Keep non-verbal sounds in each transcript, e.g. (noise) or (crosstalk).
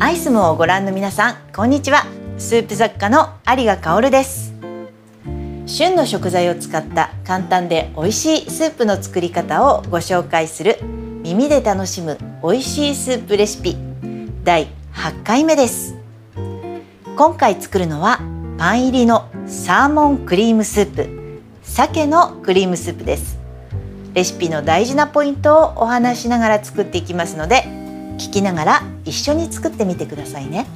アイスムをご覧の皆さんこんにちは。スープ作家の有賀香です。旬の食材を使った簡単で美味しいスープの作り方をご紹介する耳で楽しむ美味しいスープレシピ第8回目です。今回作るのはパン入りのサーモンクリームスープ鮭のクリームスープです。レシピの大事なポイントをお話しながら作っていきますので聞きながら一緒に作ってみてくださいね。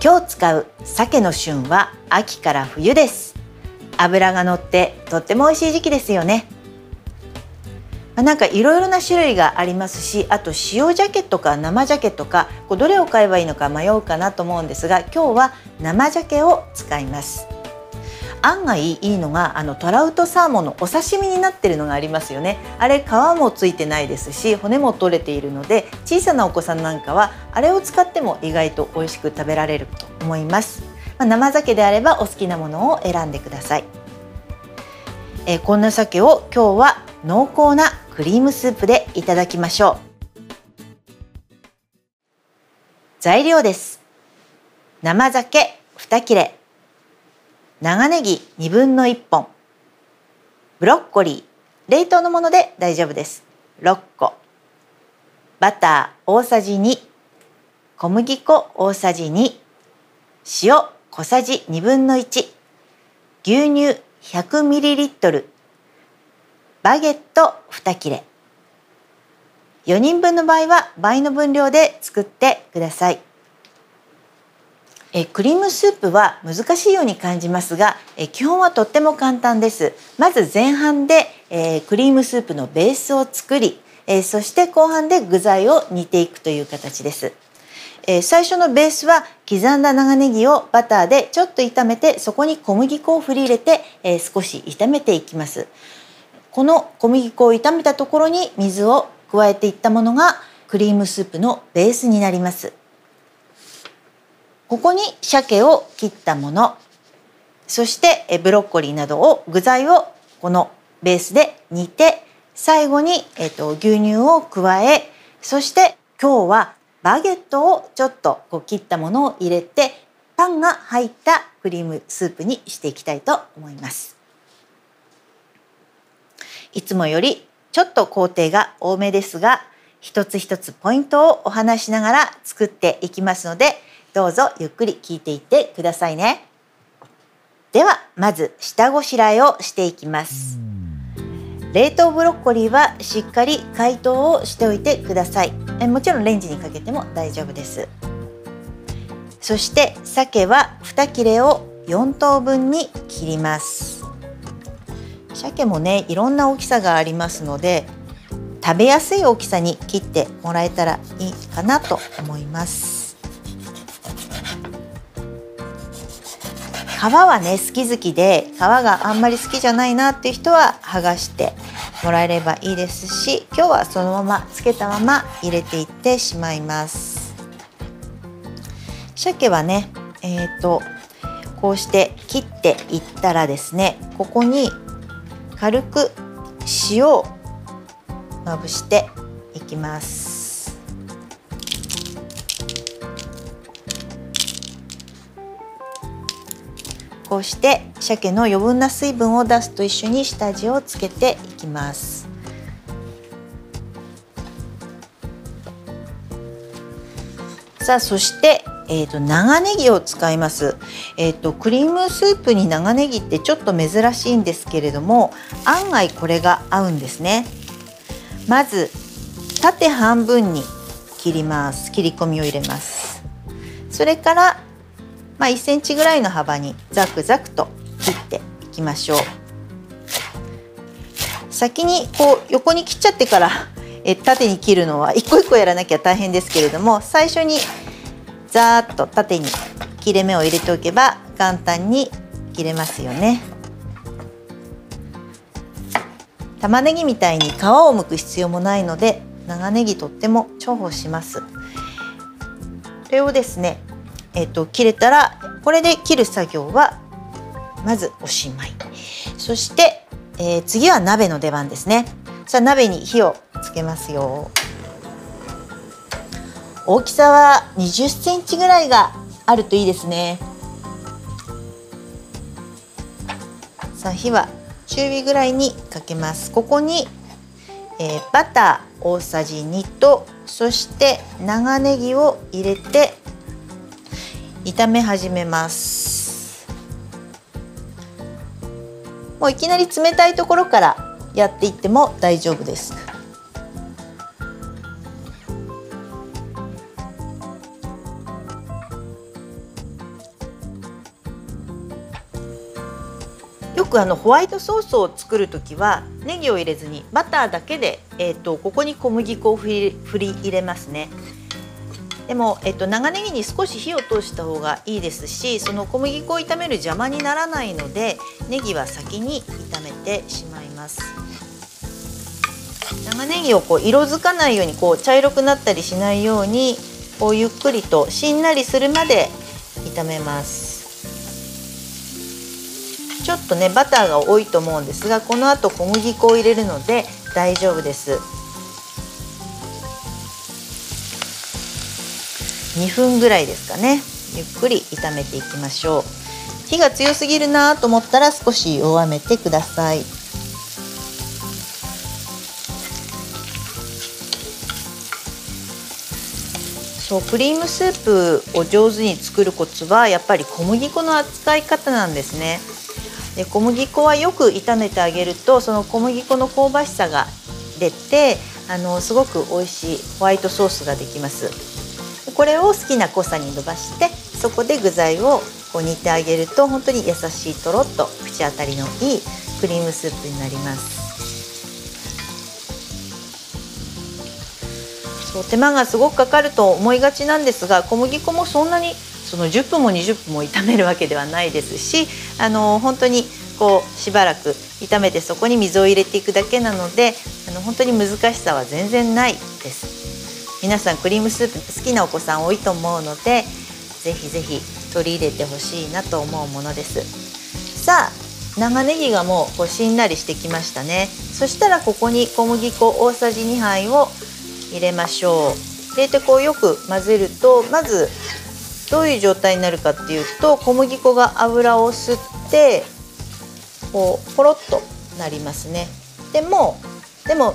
今日使う鮭の旬は秋から冬です。脂が乗ってとっても美味しい時期ですよね。なんかいろいろな種類がありますしあと塩鮭とか生鮭とかこうどれを買えばいいのか迷うかなと思うんですが今日は生鮭を使います。案外いいのがあのトラウトサーモンのお刺身になってるのがありますよね。あれ皮もついてないですし骨も取れているので小さなお子さんなんかはあれを使っても意外と美味しく食べられると思います、まあ、生鮭であればお好きなものを選んでください。えー、こんな鮭を今日は濃厚なクリームスープでいただきましょう。材料です。生鮭2切れ。長ネギ1分の1本。ブロッコリー。冷凍のもので大丈夫です。6個。バター大さじ2小麦粉大さじ2塩小さじ1分の1牛乳 100ml バゲット2切れ。4人分の場合は倍の分量で作ってください。えクリームスープは難しいように感じますがえ基本はとっても簡単です。まず前半で、えクリームスープのベースを作り、えそして後半で具材を煮ていくという形です。え最初のベースは刻んだ長ネギをバターでちょっと炒めてそこに小麦粉を振り入れて、え少し炒めていきます。この小麦粉を炒めたところに水を加えていったものがクリームスープのベースになります。ここに鮭を切ったものそしてブロッコリーなどを具材をこのベースで煮て最後に、えーと、牛乳を加えそして今日はバゲットをちょっとこう切ったものを入れてパンが入ったクリームスープにしていきたいと思います。いつもよりちょっと工程が多めですが一つ一つポイントをお話しながら作っていきますのでどうぞゆっくり聞いていってくださいね。ではまず下ごしらえをしていきます。冷凍ブロッコリーはしっかり解凍をしておいてくださいえもちろんレンジにかけても大丈夫ですそして鮭は2切れを4等分に切ります鮭もねいろんな大きさがありますので食べやすい大きさに切ってもらえたらいいかなと思います皮はね好き好きで皮があんまり好きじゃないなっていう人は剥がしてもらえればいいですし今日はそのままつけたまま入れていってしまいます。鮭はねえーと、こうして切っていったらですねここに軽く塩をまぶしていきます。こうして鮭の余分な水分を出すと一緒に下味をつけていきます。さあそしてえーと、長ネギを使います、えーと、クリームスープに長ネギってちょっと珍しいんですけれども案外これが合うんですね。まず縦半分に切ります。切り込みを入れます。それからまあ、1センチぐらいの幅にザクザクと切っていきましょう。先にこう横に切っちゃってからえ縦に切るのは一個一個やらなきゃ大変ですけれども最初にザーッと縦に切れ目を入れておけば簡単に切れますよね。玉ねぎみたいに皮を剥く必要もないので長ネギとっても重宝します。これをですねえーと、切れたらこれで切る作業はまずおしまい。そして、えー、次は鍋の出番ですね。さあ鍋に火をつけますよ。大きさは20センチぐらいがあるといいですね。さあ火は中火ぐらいにかけます。ここに、えー、バター大さじ2とそして長ネギを入れて炒め始めます。もういきなり冷たいところからやっていっても大丈夫です。よくあのホワイトソースを作る時はネギを入れずにバターだけで、えーと、ここに小麦粉を振り振り入れますね。でも、えっと、長ネギに少し火を通した方がいいですしその小麦粉を炒める邪魔にならないのでネギは先に炒めてしまいます。長ネギをこう色づかないようにこう茶色くなったりしないようにこうゆっくりとしんなりするまで炒めます。ちょっとねバターが多いと思うんですがこの後小麦粉を入れるので大丈夫です。2分ぐらいですかね。ゆっくり炒めていきましょう。火が強すぎるなと思ったら少し弱めてください。そうクリームスープを上手に作るコツはやっぱり小麦粉の扱い方なんですね。で小麦粉はよく炒めてあげるとその小麦粉の香ばしさが出てあのすごく美味しいホワイトソースができます。これを好きな濃さに伸ばしてそこで具材をこう煮てあげると本当に優しいとろっと口当たりのいいクリームスープになります。そう手間がすごくかかると思いがちなんですが小麦粉もそんなにその10分も20分も炒めるわけではないですしあの本当にこうしばらく炒めてそこに水を入れていくだけなのであの本当に難しさは全然ないです。皆さんクリームスープ好きなお子さん多いと思うのでぜひぜひ取り入れてほしいなと思うものです。さあ長ネギがもうこうしんなりしてきましたね。そしたらここに小麦粉大さじ2杯を入れましょう。入れてこうよく混ぜるとまずどういう状態になるかっていうと小麦粉が油を吸ってこうポロッとなりますね。でもでも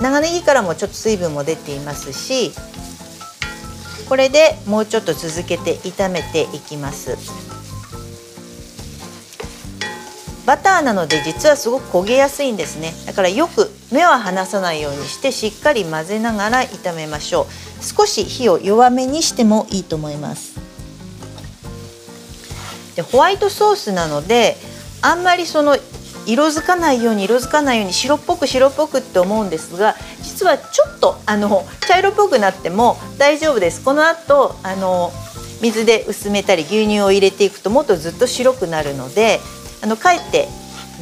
長ネギからもちょっと水分も出ていますしこれでもうちょっと続けて炒めていきます。バターなので実はすごく焦げやすいんですね。だからよく目は離さないようにしてしっかり混ぜながら炒めましょう。少し火を弱めにしてもいいと思います。でホワイトソースなのであんまりその色づかないように色づかないように白っぽく白っぽくって思うんですが実はちょっとあの茶色っぽくなっても大丈夫ですこの後あの水で薄めたり牛乳を入れていくともっとずっと白くなるのであのかえって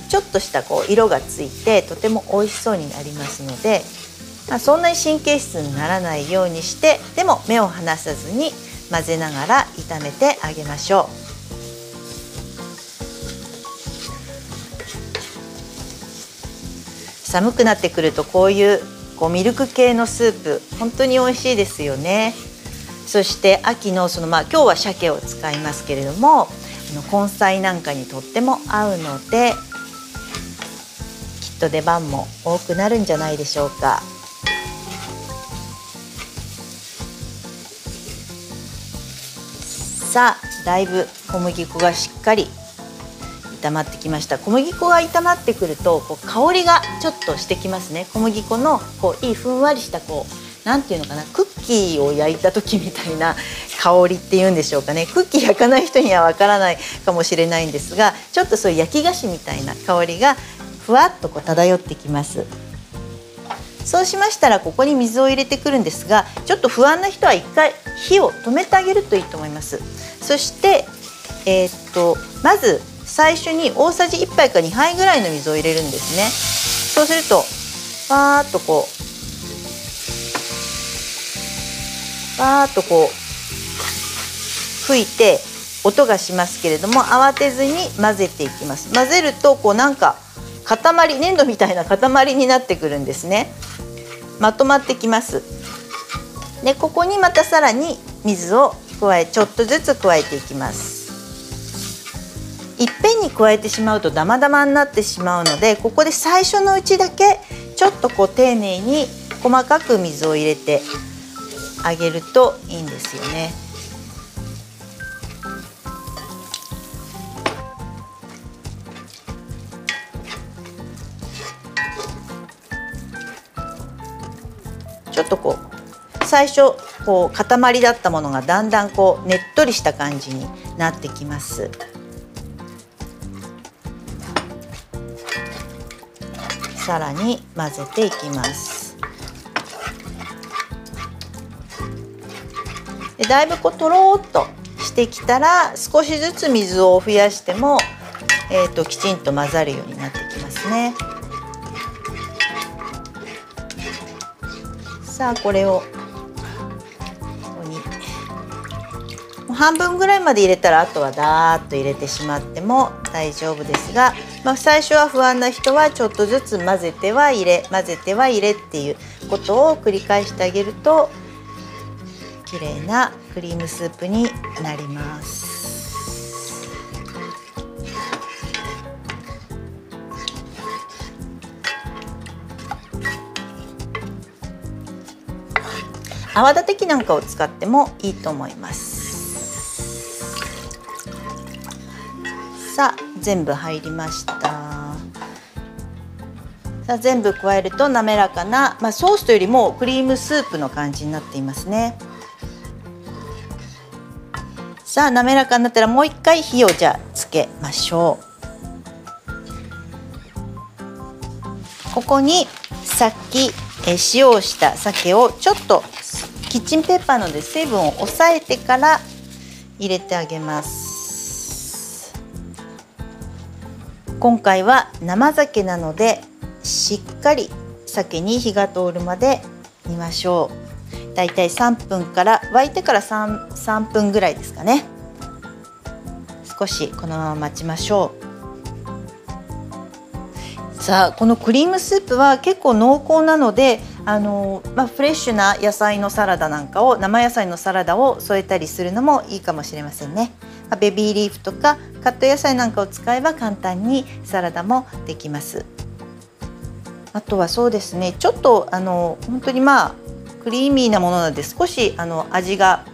ちょっとしたこう色がついてとても美味しそうになりますので、まあ、そんなに神経質にならないようにしてでも目を離さずに混ぜながら炒めてあげましょう。寒くなってくるとこういうこうミルク系のスープ本当に美味しいですよね。そして秋のそのまあ今日は鮭を使いますけれども根菜なんかにとっても合うのできっと出番も多くなるんじゃないでしょうか。さあだいぶ小麦粉がしっかり炒まってきました。小麦粉が炒まってくるとこう香りがちょっとしてきますね。小麦粉のこういいふんわりしたこうなんていうのかなクッキーを焼いた時みたいな (laughs) 香りっていうんでしょうかね。クッキー焼かない人にはわからないかもしれないんですがちょっとそういう焼き菓子みたいな香りがふわっとこう漂ってきます。そうしましたらここに水を入れてくるんですがちょっと不安な人は一回火を止めてあげるといいと思います。そしてえー、っとまず最初に大さじ1杯か2杯ぐらいの水を入れるんですね。そうするとバーッとこうバーッとこう吹いて音がしますけれども慌てずに混ぜていきます。混ぜるとこうなんか塊粘土みたいな塊になってくるんですね。まとまってきます。でここにまたさらに水を加えちょっとずつ加えていきます。いっぺんに加えてしまうとダマダマになってしまうのでここで最初のうちだけちょっとこう丁寧に細かく水を入れてあげるといいんですよね。ちょっとこう最初こう塊だったものがだんだんこうねっとりした感じになってきます。さらに混ぜていきます。でだいぶこうとろっとしてきたら少しずつ水を増やしても、えーと、ときちんと混ざるようになってきますね。さあこれを半分ぐらいまで入れたらあとはダーッと入れてしまっても大丈夫ですが、まあ、最初は不安な人はちょっとずつ混ぜては入れ混ぜては入れっていうことを繰り返してあげると綺麗なクリームスープになります。泡立て器なんかを使ってもいいと思います。さあ全部入りました。さあ全部加えると滑らかな、まあ、ソースというよりもクリームスープの感じになっていますね。さあ滑らかになったらもう一回火をじゃあつけましょう。ここにさっきえ塩をした鮭をちょっとキッチンペーパーので水分を抑えてから入れてあげます。今回は生鮭なのでしっかり鮭に火が通るまで煮ましょう。だいたい3分から沸いてから 3, 3分ぐらいですかね。少しこのまま待ちましょう。さあこのクリームスープは結構濃厚なのであのまあ、フレッシュな野菜のサラダなんかを生野菜のサラダを添えたりするのもいいかもしれませんね。ベビーリーフとかカット野菜なんかを使えば簡単にサラダもできます。あとはそうですねちょっとあの本当にまあクリーミーなものなので少しあの味が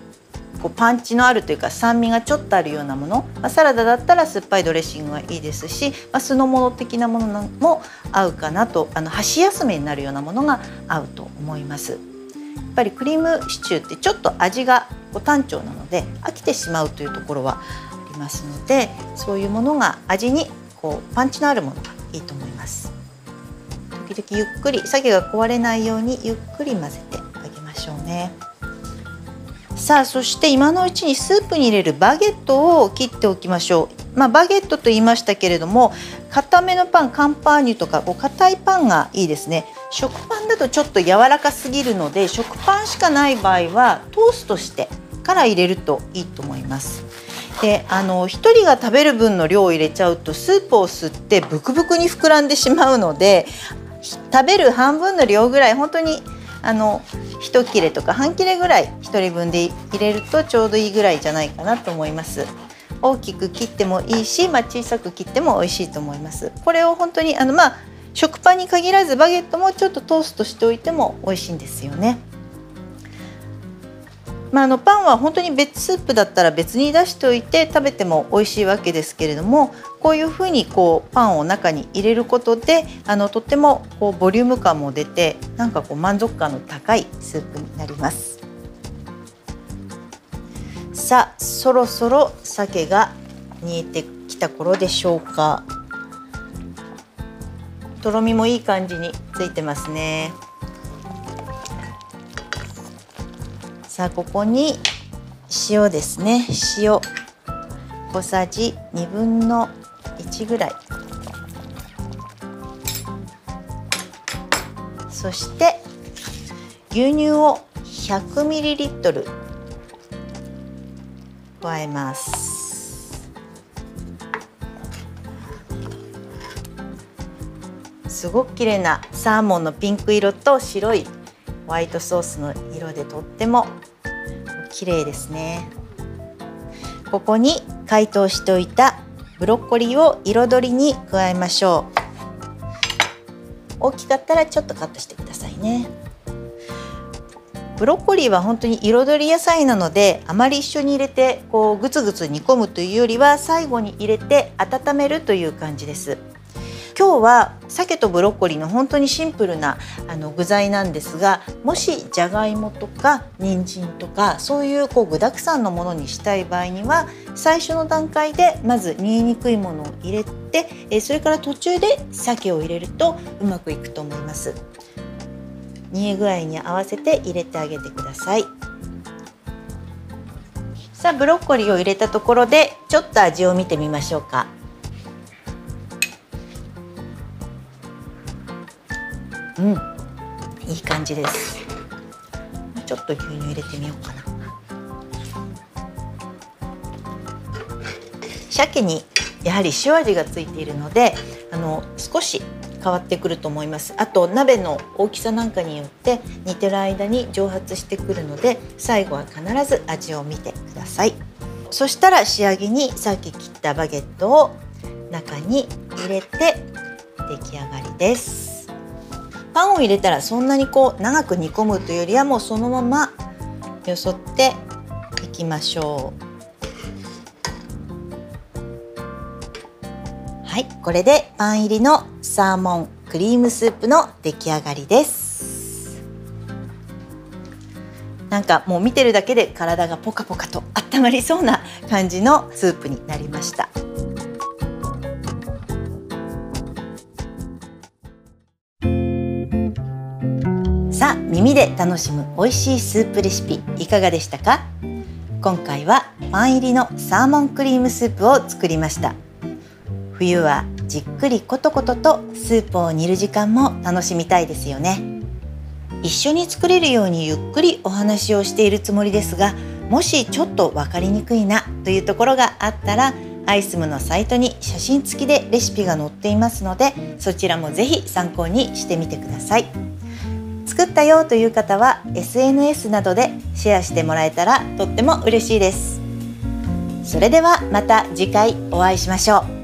こうパンチのあるというか酸味がちょっとあるようなもの、まあ、サラダだったら酸っぱいドレッシングがいいですし、まあ、酢の物的なものも合うかなとあの箸休めになるようなものが合うと思います。やっぱりクリームシチューってちょっと味が単調なので飽きてしまうというところはありますのでそういうものが味にこうパンチのあるものがいいと思います。時々ゆっくり鮭が壊れないようにゆっくり混ぜてあげましょうね。さあそして今のうちにスープに入れるバゲットを切っておきましょう。まあ、バゲットと言いましたけれども固めのパンカンパーニュとかこう硬いパンがいいですね。食パンだとちょっと柔らかすぎるので食パンしかない場合はトーストしてから入れるといいと思います。であの1人が食べる分の量を入れちゃうとスープを吸ってブクブクに膨らんでしまうので食べる半分の量ぐらい本当にあの1切れとか半切れぐらい1人分で入れるとちょうどいいぐらいじゃないかなと思います。大きく切ってもいいし、まあ、小さく切っても美味しいと思いますこれを本当にあのまあ食パンに限らずバゲットもちょっとトーストしておいても美味しいんですよねまあ、あのパンは本当に別スープだったら別に出しておいて食べても美味しいわけですけれどもこういうふうにこうパンを中に入れることであのとってもこうボリューム感も出てなんかこう満足感の高いスープになります。さあそろそろ鮭が煮えてきた頃でしょうか。とろみもいい感じについてますね。さあここに塩ですね。塩小さじ2分の1ぐらい。そして牛乳を 100ml 加えます。すごく綺麗なサーモンのピンク色と白いホワイトソースの色でとっても綺麗ですね。ここに解凍しておいたブロッコリーを彩りに加えましょう。大きかったらちょっとカットしてくださいね。ブロッコリーは本当に彩り野菜なのであまり一緒に入れてこうグツグツ煮込むというよりは最後に入れて温めるという感じです。今日は鮭とブロッコリーの本当にシンプルなあの具材なんですがもしじゃがいもとか人参とかそういうこう具だくさんのものにしたい場合には最初の段階でまず煮えにくいものを入れてそれから途中で鮭を入れるとうまくいくと思います。煮え具合に合わせて入れてあげてください。さあブロッコリーを入れたところでちょっと味を見てみましょうか。うん。いい感じです。ちょっと牛乳入れてみようかな。鮭にやはり塩味がついているのであの少し変わってくると思います。あと鍋の大きさなんかによって煮てる間に蒸発してくるので最後は必ず味を見てください。そしたら仕上げにさっき切ったバゲットを中に入れて出来上がりです。パンを入れたらそんなにこう長く煮込むというよりはもうそのままよそっていきましょう。はいこれでパン入りのサーモンクリームスープの出来上がりです。なんかもう見てるだけで体がポカポカと温まりそうな感じのスープになりました。さあ耳で楽しむ美味しいスープレシピいかがでしたか？今回はパン入りのサーモンクリームスープを作りました。冬はじっくりコトコトとスープを煮る時間も楽しみたいですよね。一緒に作れるようにゆっくりお話をしているつもりですがもしちょっと分かりにくいなというところがあったらアイスムのサイトに写真付きでレシピが載っていますのでそちらもぜひ参考にしてみてください。作ったよという方は SNS などでシェアしてもらえたらとっても嬉しいです。それではまた次回お会いしましょう。